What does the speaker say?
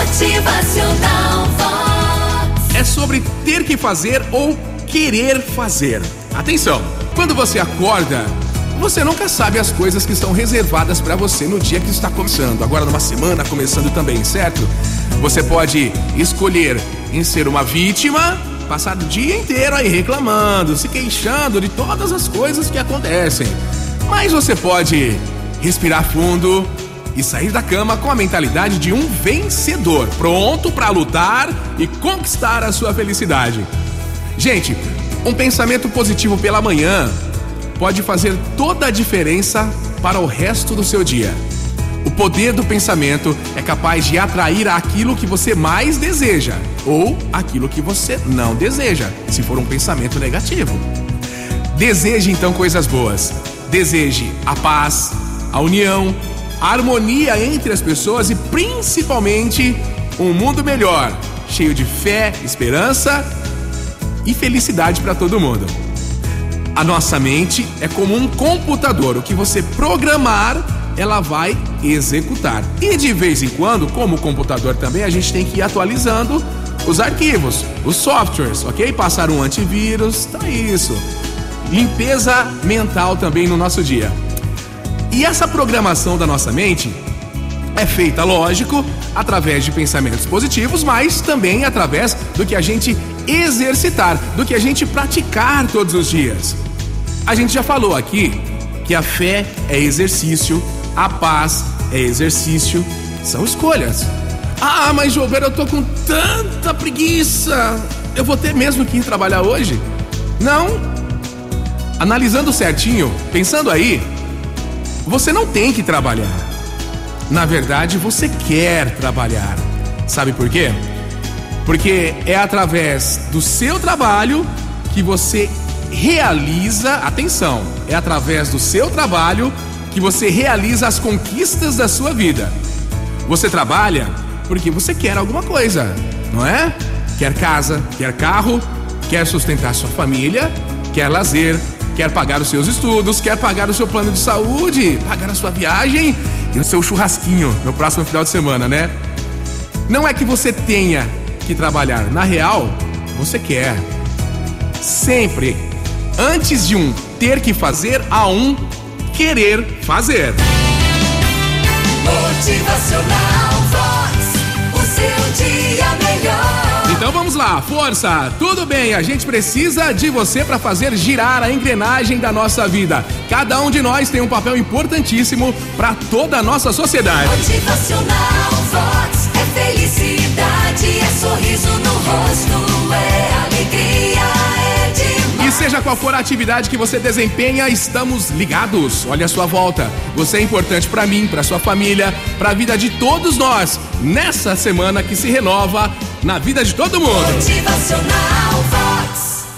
Motivacional Vox. É sobre ter que fazer ou querer fazer. Atenção! Quando você acorda, você nunca sabe as coisas que estão reservadas para você no dia que está começando. Agora, numa semana começando também, certo? Você pode escolher em ser uma vítima, passar o dia inteiro aí reclamando, se queixando de todas as coisas que acontecem. Mas você pode respirar fundo e sair da cama com a mentalidade de um vencedor, pronto para lutar e conquistar a sua felicidade. Gente, um pensamento positivo pela manhã pode fazer toda a diferença para o resto do seu dia. O poder do pensamento é capaz de atrair aquilo que você mais deseja ou aquilo que você não deseja, se for um pensamento negativo. Deseje então coisas boas. Deseje a paz, a união, harmonia entre as pessoas e principalmente um mundo melhor, cheio de fé, esperança e felicidade para todo mundo. A nossa mente é como um computador, o que você programar, ela vai executar. E de vez em quando, como o computador também, a gente tem que ir atualizando os arquivos, os softwares, ok? Passar um antivírus, tá isso. Limpeza mental também no nosso dia. E essa programação da nossa mente é feita, lógico, através de pensamentos positivos, mas também através do que a gente exercitar, do que a gente praticar todos os dias. A gente já falou aqui que a fé é exercício, a paz é exercício, são escolhas. Ah, mas Gilberto, eu tô com tanta preguiça. Eu vou ter mesmo que ir trabalhar hoje? Não. Analisando certinho, pensando aí, você não tem que trabalhar. Na verdade, você quer trabalhar. Sabe por quê? Porque é através do seu trabalho que você realiza, atenção, é através do seu trabalho que você realiza as conquistas da sua vida. Você trabalha porque você quer alguma coisa, não é? Quer casa, quer carro, quer sustentar sua família, quer lazer, quer pagar os seus estudos, quer pagar o seu plano de saúde, pagar a sua viagem e o seu churrasquinho no próximo final de semana, né? Não é que você tenha que trabalhar, na real, você quer. Sempre, antes de um ter que fazer, há um querer fazer. Força! Tudo bem, a gente precisa de você para fazer girar a engrenagem da nossa vida. Cada um de nós tem um papel importantíssimo para toda a nossa sociedade. Motivacional Vox. É felicidade, é sorriso no rosto, é alegria, é demais. E seja qual for a atividade que você desempenha, estamos ligados. Olha a sua volta. Você é importante para mim, para sua família, para a vida de todos nós. Nessa semana que se renova na vida de todo mundo. Motivacional.